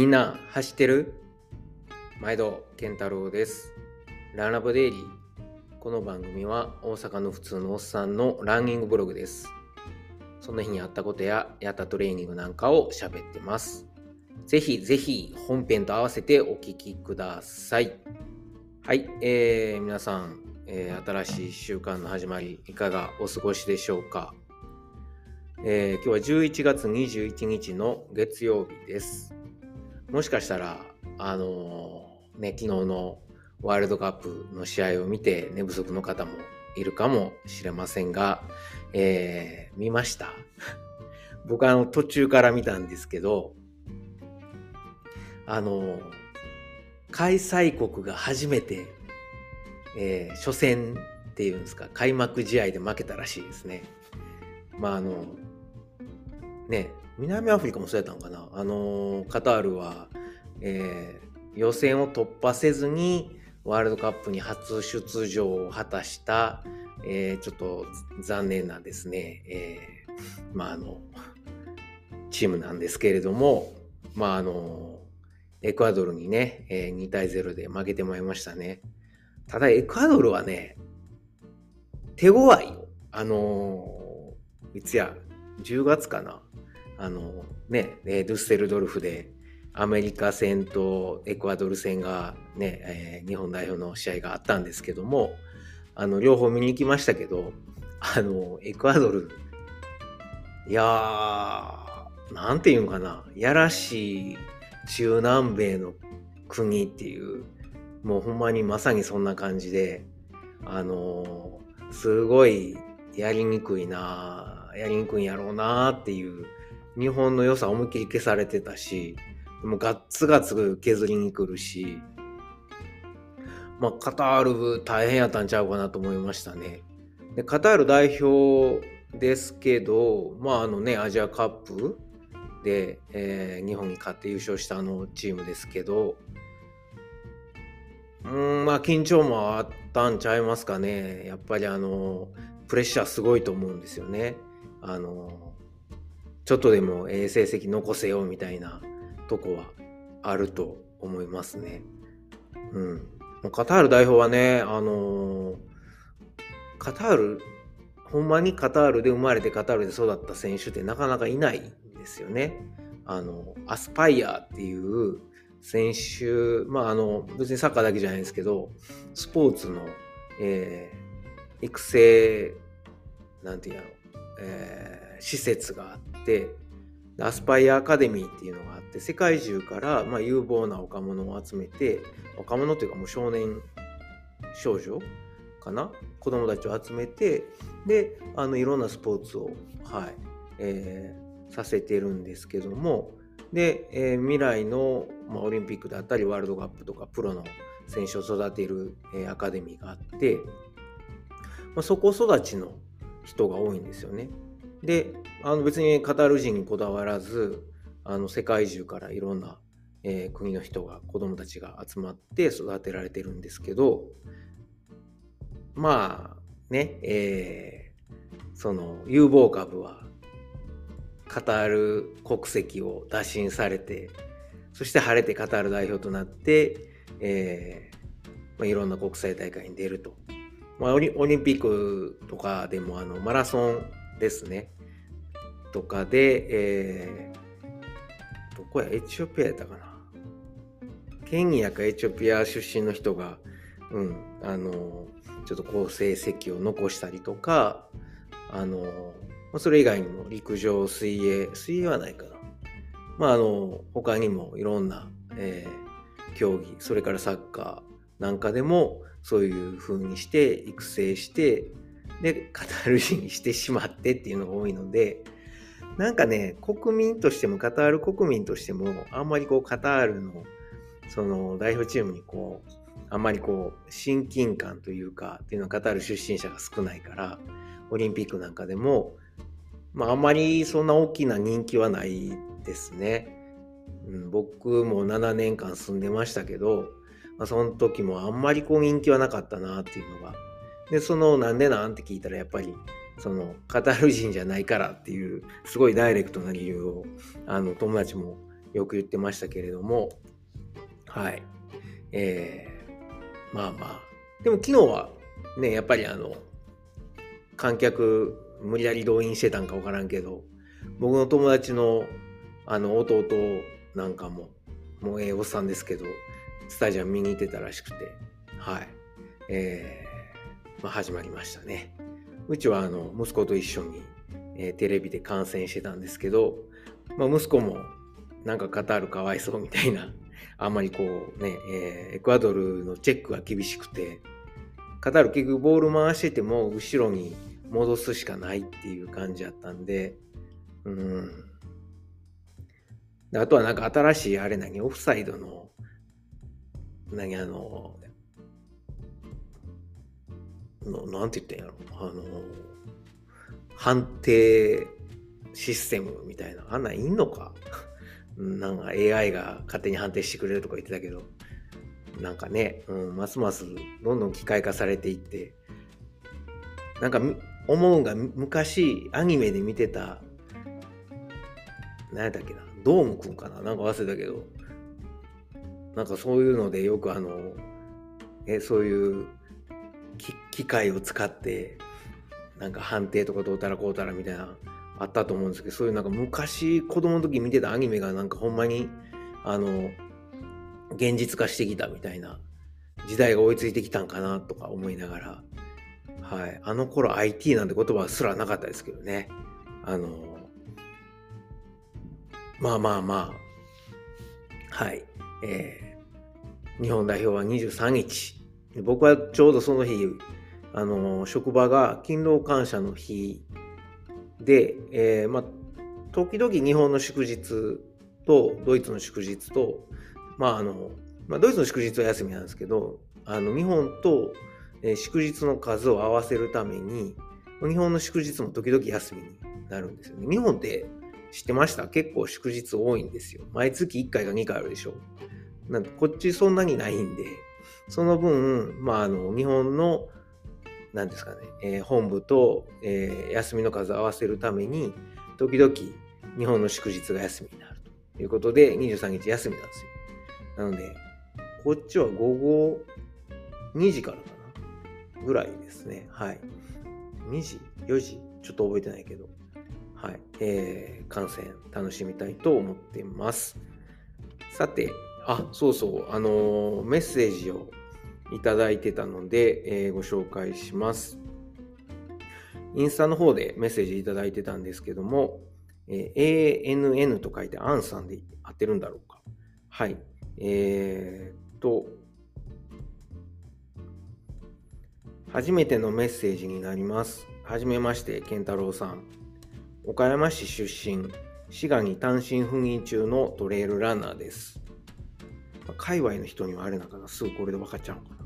みんな走ってる？毎度健太郎です。ランラボデイリー。この番組は大阪の普通のおっさんのランニングブログです。その日にあったことややったトレーニングなんかを喋ってます。ぜひぜひ本編と合わせてお聞きください。はい、えー、皆さん、えー新しい週間の始まりいかがお過ごしでしょうか、えー今日は11月21日の月曜日です。もしかしたら、あのーね、昨日のワールドカップの試合を見て寝不足の方もいるかもしれませんが、えー見ました 僕はあの途中から見たんですけど、あのー開催国が初めて、えー初戦っていうんですか、開幕試合で負けたらしいですね。まああの、ね、南アフリカもそうやったのかな？あの、カタールは、えー予選を突破せずにワールドカップに初出場を果たした、えーちょっと残念なですね、えーまああの、チームなんですけれども、まああの、エクアドルにね、えー2対0で負けてまいましたね。ただ、エクアドルはね、手強い。あのいつや、10月かな？あのね、ドゥッセルドルフでアメリカ戦とエクアドル戦がね、えー日本代表の試合があったんですけども、あの、両方見に行きましたけど、あの、エクアドル、いやー、なんていうのかな、やらしい中南米の国っていう、もうほんまにまさにそんな感じで、あのーすごいやりにくいなやりにくいんやろうなっていう日本の良さ思いっきり消されてたしもうガッツガツ削りに来るしまあカタール大変やったんちゃうかなと思いましたねでカタール代表ですけどまああのねアジアカップで、えー日本に勝って優勝したあのチームですけどうんまあ緊張もあったんちゃいますかね。やっぱりあの、プレッシャーすごいと思うんですよね。あの、ちょっとでもえ成績残せよみたいなとこはあると思いますね。うん。カタール代表はね、あの、カタール、ほんまにカタールで生まれてカタールで育った選手ってなかなかいないんですよね。あの、アスパイアっていう選手、まあ、あの、別にサッカーだけじゃないんですけど、スポーツの、えー育成、なんていうやろ、えー施設があって、アスパイアアカデミーっていうのがあって、世界中から、ま、有望な若者を集めて、若者というかもう少年少女かな？子供たちを集めて、で、あの、いろんなスポーツを、はい、えーさせてるんですけども、で、えー未来の、まあ、オリンピックだったりワールドカップとかプロの選手を育てる、えーアカデミーがあって、まあ、そこ育ちの人が多いんですよね。であの別にカタール人にこだわらずあの世界中からいろんな、えー国の人が子供たちが集まって育てられてるんですけどまあね、えーその有望株はカタール国籍を打診されてそして晴れてカタール代表となって、えーまあ、いろんな国際大会に出ると。まあ、オリオリンピックとかでもあのマラソンですね。とかで、えーどこやエチオピアやったかな。ケニアかエチオピア出身の人が、うん、あの、ちょっと好成績を残したりとか、あの、それ以外にも陸上、水泳、水泳はないかな。まあ、あの、他にもいろんな、えー競技、それからサッカーなんかでも、そういう風にして育成して、で、カタール人にしてしまってっていうのが多いので、なんかね、国民としても、カタール国民としても、あんまりこう、カタールの、その代表チームにこう、あんまりこう、親近感というか、っていうのはカタール出身者が少ないから、オリンピックなんかでも、まあ、あんまりそんな大きな人気はないですね。うん、僕も7年間住んでましたけど、まあ、その時もあんまりこう人気はなかったなっていうのが。で、そのなんでなん？って聞いたらやっぱり、そのカタール人じゃないからっていう、すごいダイレクトな理由を、あの友達もよく言ってましたけれども、はい。えー、まあまあ。でも昨日はね、やっぱりあの、観客無理やり動員してたんか分からんけど、僕の友達のあの弟なんかも、もうええおっさんですけど、スタジアム見に行ってたらしくて、はい。えー、まあ、始まりましたね。うちはあの息子と一緒に、えー、テレビで観戦してたんですけど、まあ、息子もなんかカタールかわいそうみたいな、あんまりこうね、えー、エクアドルのチェックが厳しくて、カタール結局ボール回してても後ろに戻すしかないっていう感じやったんで、うん。あとはなんか新しいあれ何、オフサイドの、何？あの、のなんて言ったんやろ、あの、判定システムみたいな、あんないんのか。なんか AI が勝手に判定してくれるとか言ってたけど、なんかね、うん、ますますどんどん機械化されていって、なんか思うんが昔アニメで見てた、何やったっけな、ドームくんかな。なんか忘れたけど、なんかそういうのでよくあの、えそういう機械を使って、なんか判定とかどうたらこうたらみたいなあったと思うんですけど、そういうなんか昔子供の時見てたアニメがなんかほんまに、あの、現実化してきたみたいな時代が追いついてきたんかなとか思いながら、はい。あの頃 IT なんて言葉すらなかったですけどね。あの、まあまあまあ、はい。えー、日本代表は23日。僕はちょうどその日、あの、職場が勤労感謝の日で、えー、まあ、時々日本の祝日とドイツの祝日と、まああの、まあ、ドイツの祝日は休みなんですけど、あの日本と、え、祝日の数を合わせるために、日本の祝日も時々休みになるんですよね。日本って知ってました？結構祝日多いんですよ。毎月1回か2回あるでしょ。なんこっちそんなにないんで、その分、まあ、あの、日本の何ですかね、えー、本部と、えー、休みの数を合わせるために、時々日本の祝日が休みになるということで、23日休みなんですよ。なので、こっちは午後2時からかなぐらいですね。はい。2時 ?4 時？ちょっと覚えてないけど。はい。えー、観戦楽しみたいと思っています。さて、あ、そうそう、あのー、メッセージをいただいてたので、えー、ご紹介します。インスタの方でメッセージいただいてたんですけども、えー、ANN と書いてアンさんで合ってるんだろうか。はい。えー、っと、初めてのメッセージになります。はじめまして、健太郎さん。岡山市出身、滋賀に単身赴任中のトレイルランナーです。界隈の人にはあれなのかな、すぐこれで分かっちゃうのかな。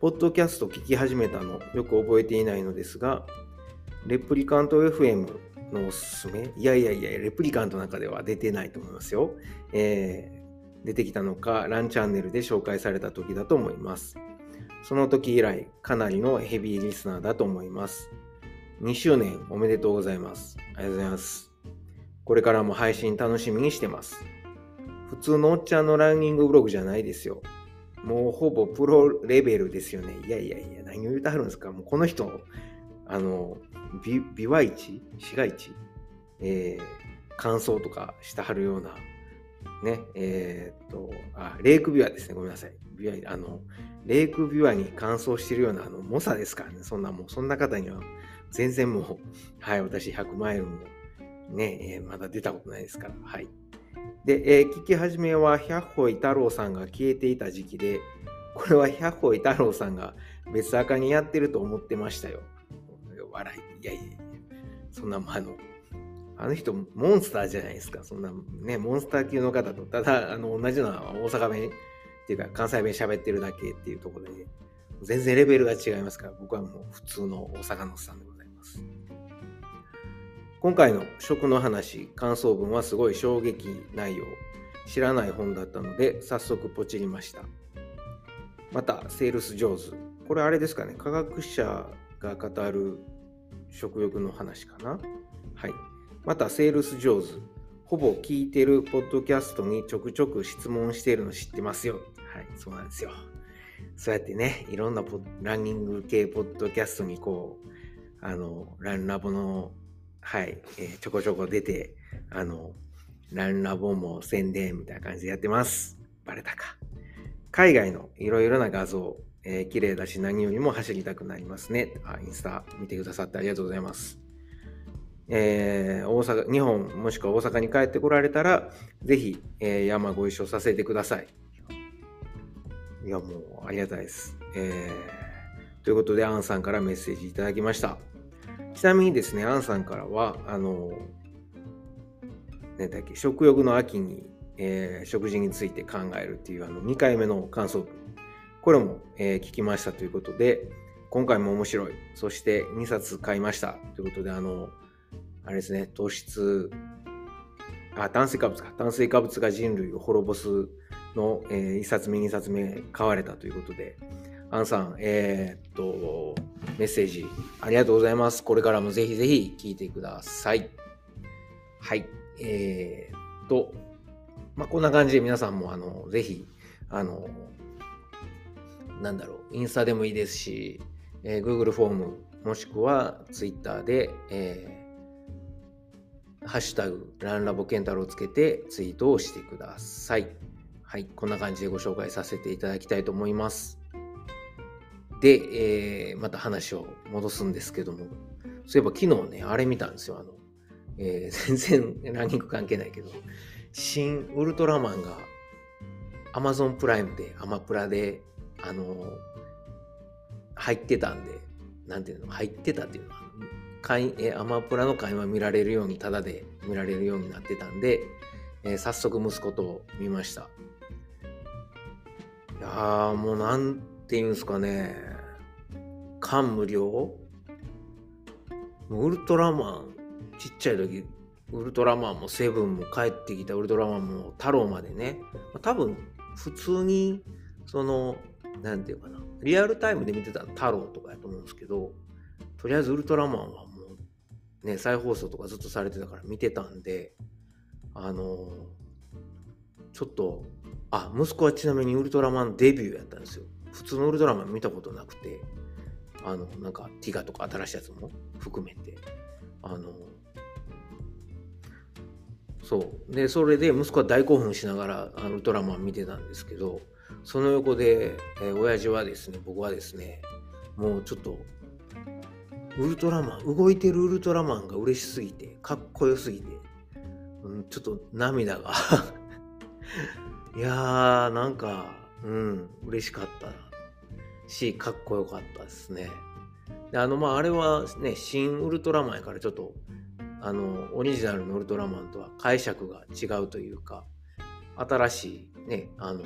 ポッドキャスト聞き始めたのよく覚えていないのですが、レプリカント FM のおすすめいやいやいや、レプリカントの中では出てないと思いますよ。えー、出てきたのか、ランチャンネルで紹介された時だと思います。その時以来、かなりのヘビーリスナーだと思います。2周年おめでとうございます。ありがとうございます。これからも配信楽しみにしてます。普通のおっちゃんのランニングブログじゃないですよ。もうほぼプロレベルですよね。いやいやいや、何を言うてはるんですか。もうこの人、あの、ビワ市？市街地？えー、乾燥とかしてはるような、ね、えー、っと、あ、レイクビワですね。ごめんなさい。ビワ、あの、レイクビワに乾燥してるような、あの、猛者ですからね。そんなもう、そんな方には、全然もう、はい、私100マイルも、ね、えー、まだ出たことないですから、はい。で、えー、聞き始めは百歩伊太郎さんが消えていた時期で、これは百歩伊太郎さんが別赤にやってると思ってましたよ。笑い。いやいやいや。そんな、あの、あの人、モンスターじゃないですか。そんな、ね、モンスター級の方と、ただ、あの、同じのは大阪弁っていうか、関西弁喋ってるだけっていうところで、全然レベルが違いますから、僕はもう普通の大阪のおっさんでございます。今回の食の話、感想文はすごい衝撃内容、知らない本だったので、早速ポチりました。また、セールス上手。これあれですかね、科学者が語る食欲の話かな。はい。また、セールス上手。ほぼ聞いてるポッドキャストにちょくちょく質問しているの知ってますよ。はい、そうなんですよ。そうやってね、いろんなランニング系ポッドキャストにこう、あの、ランラボの、はい、えー、ちょこちょこ出て、あの、ランラボも宣伝みたいな感じでやってます。バレたか。海外のいろいろな画像、えー、綺麗だし何よりも走りたくなりますね。あ、インスタ見てくださってありがとうございます。えー、大阪、日本もしくは大阪に帰ってこられたら、ぜひ、えー、山ご一緒させてください。いや、もうありがたいです。えー、ということで、アンさんからメッセージいただきました。ちなみにですね、アンさんからは、あの、何だっけ、食欲の秋に、えー、食事について考えるっていうあの2回目の感想文、これも、えー、聞きましたということで、今回も面白い。そして2冊買いましたということで、あの、あれですね、糖質、あ、炭水化物か。炭水化物が人類を滅ぼすの、えー、1冊目、2冊目買われたということで、アンさん、えー、っと、メッセージありがとうございます。これからもぜひぜひ聞いてください。はい。えー、っと、まあ、こんな感じで皆さんも、あの、ぜひ、あの、なんだろう、インスタでもいいですし、えー、Google フォーム、もしくは Twitter で、えーハッシュタグ、ランラボケンタロウをつけてツイートをしてください。はい、こんな感じでご紹介させていただきたいと思います。で、えー、また話を戻すんですけども、そういえば昨日ね、あれ見たんですよ。あの、えー、全然ランニング関係ないけど、新ウルトラマンが Amazon プライムで、アマプラで、あの入ってたんで、なんていうの、入ってたっていうのは、会えアマプラの会話見られるようにタダで見られるようになってたんで、えー、早速息子と見ました。いやーもうなんていうんですかね。感無量？ウルトラマンちっちゃい時ウルトラマンもセブンも帰ってきたウルトラマンも太郎までね。多分普通にその何て言うかな。リアルタイムで見てた太郎とかやと思うんですけどとりあえずウルトラマンはもうね、再放送とかずっとされてたから見てたんで、あのちょっと、あ、息子はちなみにウルトラマンデビューやったんですよ。普通のウルトラマン見たことなくて、あの、なんかティガとか新しいやつも含めて、あのそう。で、それで息子は大興奮しながらウルトラマン見てたんですけど、その横で、えー、親父はですね、僕はですね、もうちょっとウルトラマン、動いてるウルトラマンが嬉しすぎて、かっこよすぎて、うん、ちょっと涙が。いやー、なんか、うん、嬉しかったし、かっこよかったですね。で、あの、まあ、あれはね、新ウルトラマンやからちょっと、あの、オリジナルのウルトラマンとは解釈が違うというか、新しいね、あの、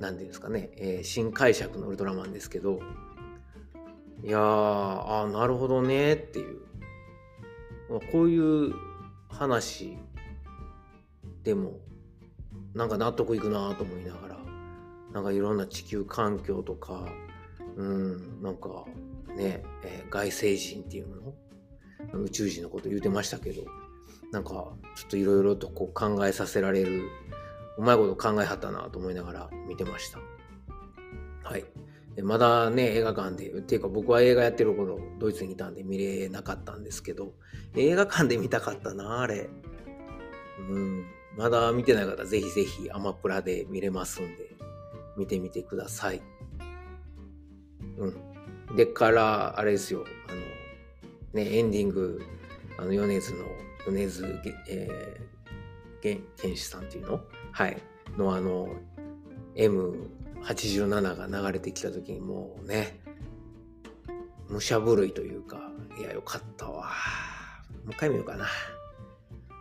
なんていうんですかね、えー、新解釈のウルトラマンですけど、いやー、あなるほどねっていう。こういう話でも、なんか納得いくなと思いながら、なんかいろんな地球環境とか、うん、なんかね、えー、外星人っていうの宇宙人のこと言うてましたけど、なんかちょっといろいろとこう考えさせられる、うまいこと考えはったなと思いながら見てました。はい。まだね、映画館で、っていうか僕は映画やってる頃、ドイツにいたんで見れなかったんですけど、映画館で見たかったな、あれ。うん。まだ見てない方、ぜひぜひアマプラで見れますんで、見てみてください。うん。でから、あれですよ、あの、ね、エンディング、あの、米津の、米津、えー、原始さんっていうの？はい。のあの、M 87が流れてきた時にもうね、武者震いというか、いや、よかったわ。もう一回見ようかな。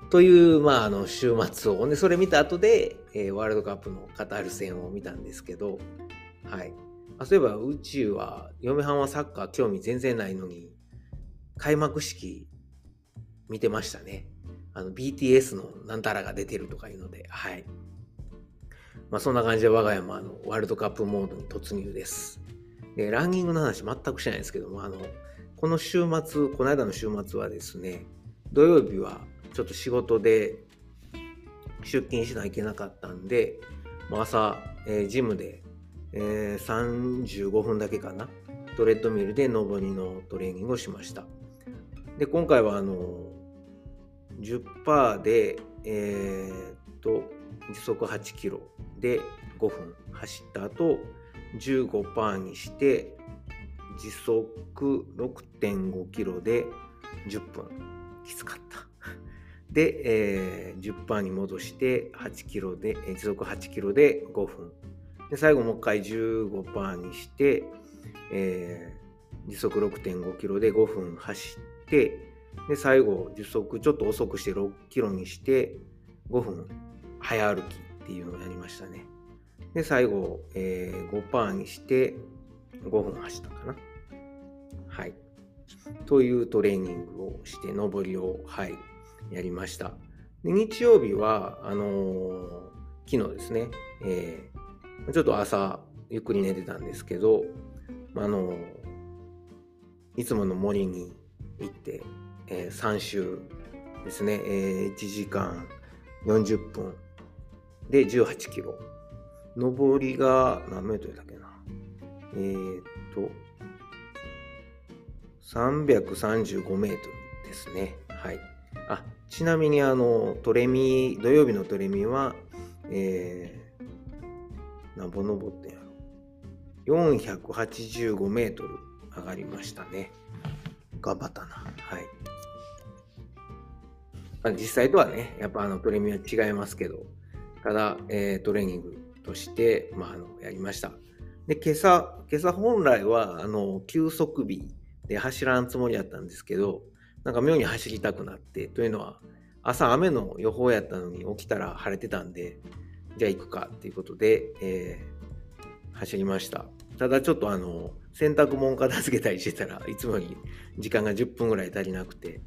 という、まあ、あの、週末を、ね、それ見た後で、えー、ワールドカップのカタール戦を見たんですけど、はい。あそういえば、宇宙は、嫁はんはサッカー興味全然ないのに、開幕式見てましたね。あの、BTS のなんたらが出てるとかいうので、はい。まあ、そんな感じで我が家もあのワールドカップモードに突入です。で、ランニングの話全くしないですけども、あの、この週末、この間の週末はですね、土曜日はちょっと仕事で出勤しないといけなかったんで、朝、えー、ジムで、えー、35分だけかな、トレッドミルで上りのトレーニングをしました。で、今回はあの、10%で、えー、っと、時速8キロで5分走った後、15%にして時速6.5キロで10分。きつかった。で、えー、10%に戻して8キロで、時速8キロで5分。で、最後もう一回15%にして、えー、時速6.5キロで5分走って、で、最後、時速ちょっと遅くして6キロにして5分早歩きっていうのをやりましたね。で、最後、えー、5%にして5分走ったかな。はい。というトレーニングをして、上りを、はい、やりました。で日曜日は、あのー、昨日ですね、えー、ちょっと朝、ゆっくり寝てたんですけど、あのー、いつもの森に行って、えー、3周ですね、えー、1時間40分で18キロ。上りが何メートルだっけなえー、っと、335メートルですね。はい。あ、ちなみにあの、トレミ、土曜日のトレミは、えー、なんぼ登ってんやろ。485メートル上がりましたね。頑張ったな。はい。まあ、実際とはね、やっぱあのトレミは違いますけど、ただ、えー、トレーニングとして、まあ、あのやりました。で、今朝、今朝本来は、あの、休息日で走らんつもりやったんですけど、なんか妙に走りたくなって、というのは、朝雨の予報やったのに起きたら晴れてたんで、じゃあ行くかっていうことで、えー、走りました。ただちょっとあの、洗濯物片付けたりしてたらいつもより時間が10分ぐらい足りなくて、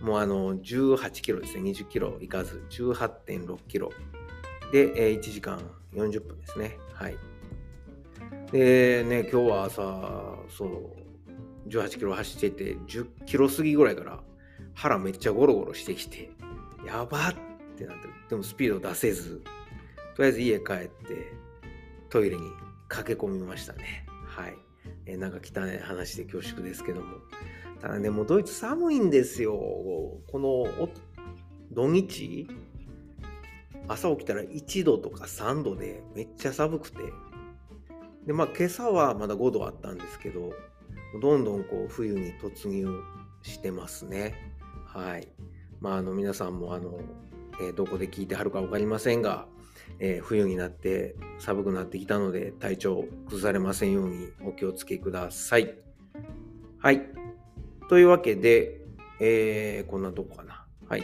もうあの、18キロですね、20キロいかず、18.6キロで、えー、1時間40分ですね。はい。でね、今日は朝、そう、18キロ走ってて、10キロ過ぎぐらいから腹めっちゃゴロゴロしてきて、やばってなって、でもスピード出せず、とりあえず家帰ってトイレに駆け込みましたね。はい。え、なんか汚い話で恐縮ですけども。ただね、もうドイツ寒いんですよ。この土日、朝起きたら1度とか3度でめっちゃ寒くて。で、まあ今朝はまだ5度あったんですけど、どんどんこう冬に突入してますね。はい。まあ、あの皆さんもあの、えー、どこで聞いてはるか分かりませんが、えー、冬になって寒くなってきたので体調崩されませんようにお気をつけください。はい。というわけで、えー、こんなとこかな。はい、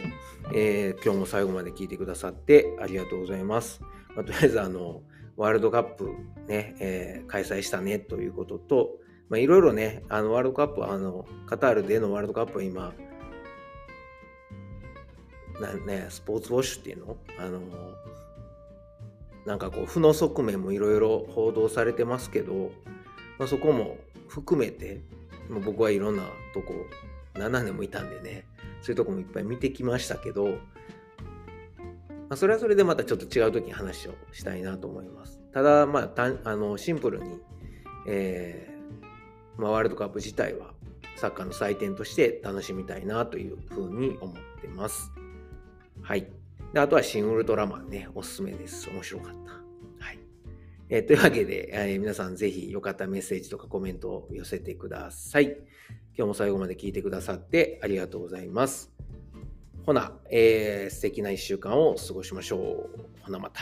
えー。今日も最後まで聞いてくださってありがとうございます。まあ、とりあえずあの、ワールドカップね、えー、開催したねということと、まあ、いろいろね、あのワールドカップ、あの、カタールでのワールドカップは今、なね、スポーツウォッシュっていうの？あの、なんかこう、負の側面もいろいろ報道されてますけど、まあ、そこも含めて、まあ、僕はいろんなとこ、7年もいたんでね、そういうとこもいっぱい見てきましたけど、まあ、それはそれでまたちょっと違う時に話をしたいなと思います。ただ、まあ、あのシンプルに、えーまあ、ワールドカップ自体はサッカーの祭典として楽しみたいなというふうに思ってます。はい。であとはシン・ウルトラマンね、おすすめです。面白かった。はい。えー、というわけで、えー、皆さんぜひよかったメッセージとかコメントを寄せてください。今日も最後まで聞いてくださってありがとうございます。ほな、えー、素敵な一週間を過ごしましょう。ほなまた。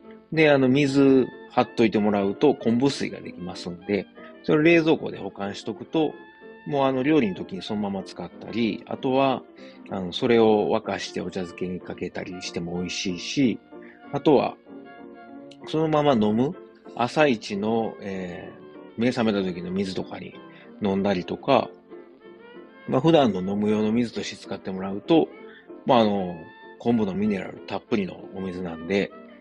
で、あの、水貼っといてもらうと昆布水ができますんで、それを冷蔵庫で保管しとくと、もうあの料理の時にそのまま使ったり、あとは、あの、それを沸かしてお茶漬けにかけたりしても美味しいし、あとは、そのまま飲む朝一の、えー、目覚めた時の水とかに飲んだりとか、まあ普段の飲む用の水として使ってもらうと、まああの、昆布のミネラルたっぷりのお水なんで、